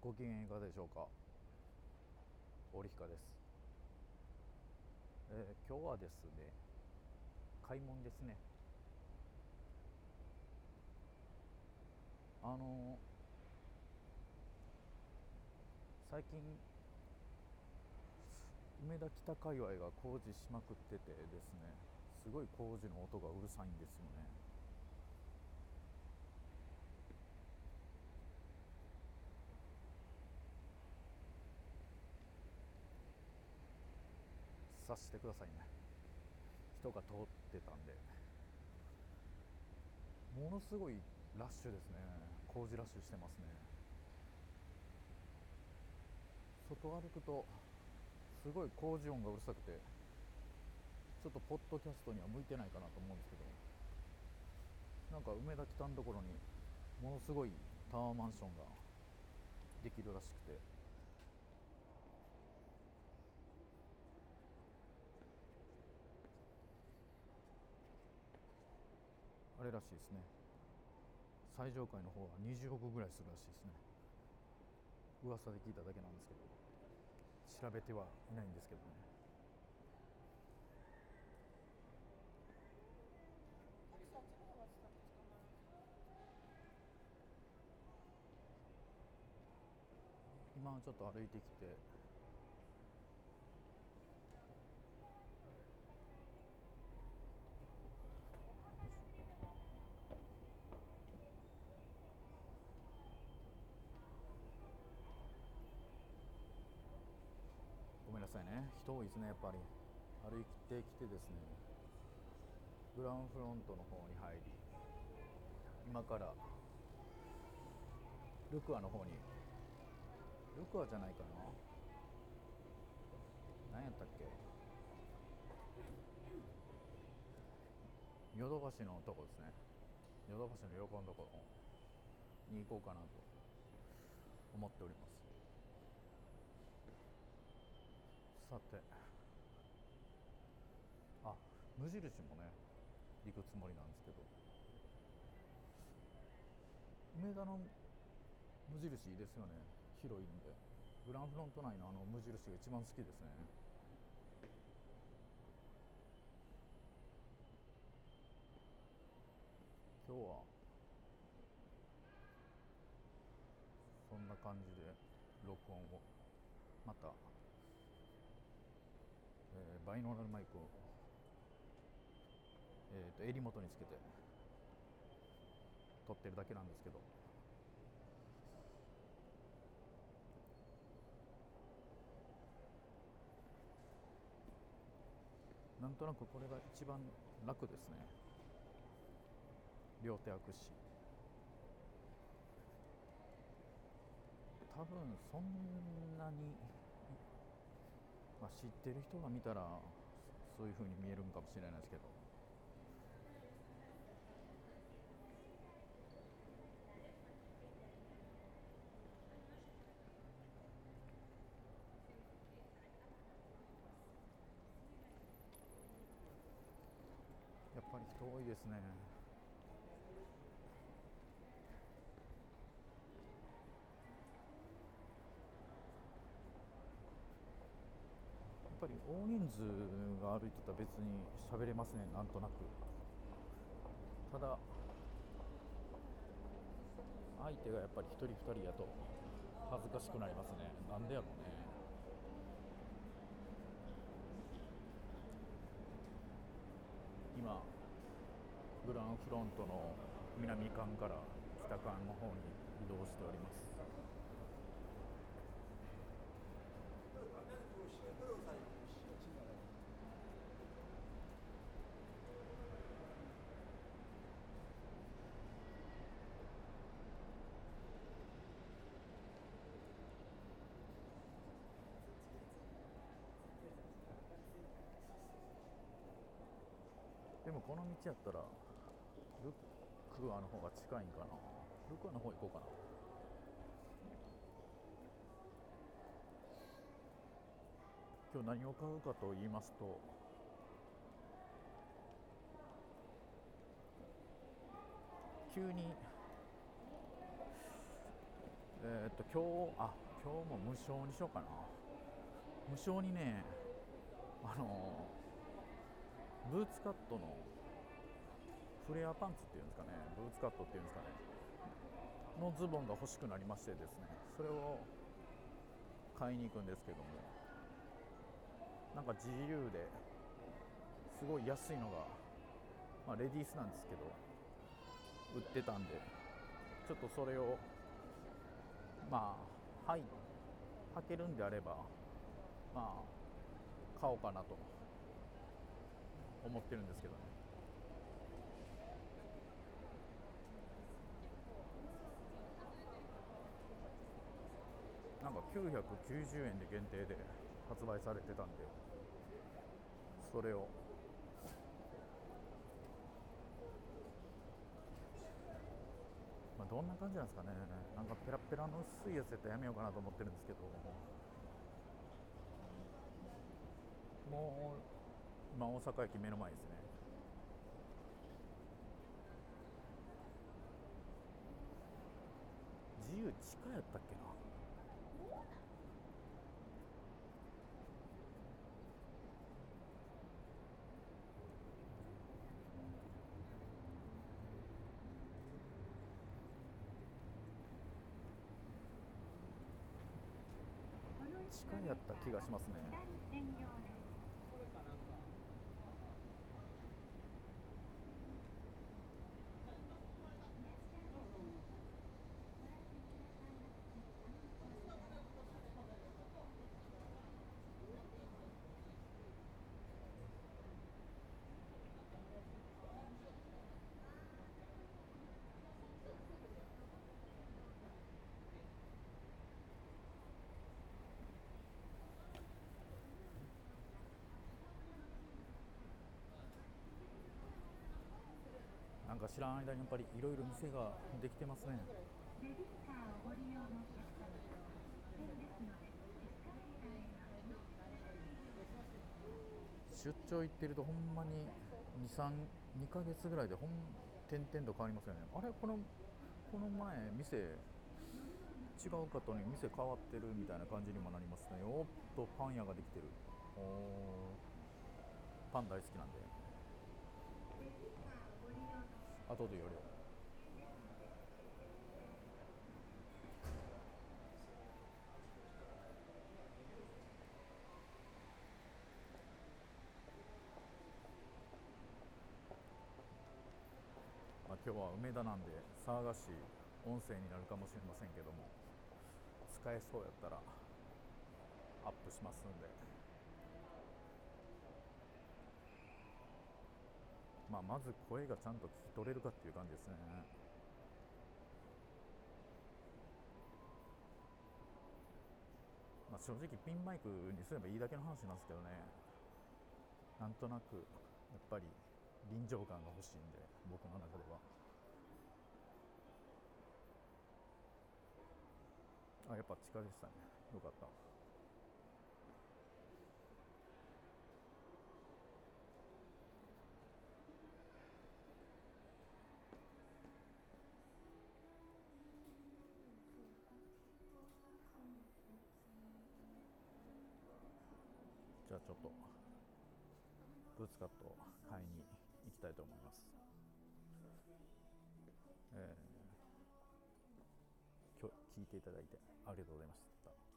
ご機嫌いかがでしょうか？織彦です、えー今日はですね買い物ですね。あのー最近梅田北界隈が工事しまくっててですねすごい工事の音がうるさいんですよね。察してくださいね。人が通ってたんで。ものすごいラッシュですね。工事ラッシュしてますね。外歩くとすごい工事音がうるさくてちょっとポッドキャストには向いてないかなと思うんですけどなんか梅田北のところにものすごいタワーマンションができるらしくてあれらしいですね。最上階の方は20億ぐらいするらしいですね。噂で聞いただけなんですけど。調べてはいないんですけどね。今ちょっと歩いてきてさいね。人多いですねやっぱり。歩いてきてですね。グランフロントの方に入り今からルクアの方にルクアじゃないかな。何やったっけ？ヨドバシのとこですね。ヨドバシの横のところに行こうかなと思っております。さて。あ無印もね行くつもりなんですけど。梅田の無印いいですよね。広いんで。グランフロント内のあの無印が一番好きですね。今日はそんな感じで録音をまたバイノーラルマイクを、えー、と襟元につけて撮ってるだけなんですけど。なんとなくこれが一番楽ですね。両手握し多分そんなにまあ、知ってる人が見たらそういう風に見えるんかもしれないですけど。やっぱり人多いですねやっぱり大人数が歩いてたら別に喋れますねなんとなく。ただ相手がやっぱり一人二人やと恥ずかしくなりますね。なんでやろうね。今グランフロントの南館から北館の方に移動しております。でもこの道やったらルックアの方が近いんかな？ルックアの方行こうかな。今日何を買うかと言いますと急にえーっと今日あ今日も無償にしようかな。無償にねあのブーツカットのフレアパンツっていうんですかね。ブーツカットっていうんですかね。のズボンが欲しくなりましてですね。それを買いに行くんですけども。なんか GU ですごい安いのが、まあ、レディースなんですけど売ってたんでちょっとそれをまあはい履けるんであればまあ買おうかなと。思ってるんですけどね。なんか990円で限定で発売されてたんでそれを。まあどんな感じなんですかね。なんかペラペラの薄いやつやったらやめようかなと思ってるんですけど。もう今大阪駅目の前ですね。自由地下やったっけな。地下やった気がしますねなんか知らん間にやっぱりいろいろ店ができてますね。出張行ってるとほんまに232ヶ月ぐらいでほん点々と変わりますよね。あれこのこの前店違う方に店変わってるみたいな感じにもなりますね。おっとパン屋ができてる。おパン大好きなんで。後で寄るよ。まあ、今日は梅田なんで騒がしい音声になるかもしれませんけども使えそうやったらアップしますんで。あまず声がちゃんと聞き取れるかっていう感じですね。まあ正直ピンマイクにすればいいだけの話なんですけどね。なんとなくやっぱり臨場感が欲しいんで僕の中では。あやっぱ地下でしたね。よかった。ちょっとブーツカットを買いに行きたいと思います、えー今日聞いていただいてありがとうございました。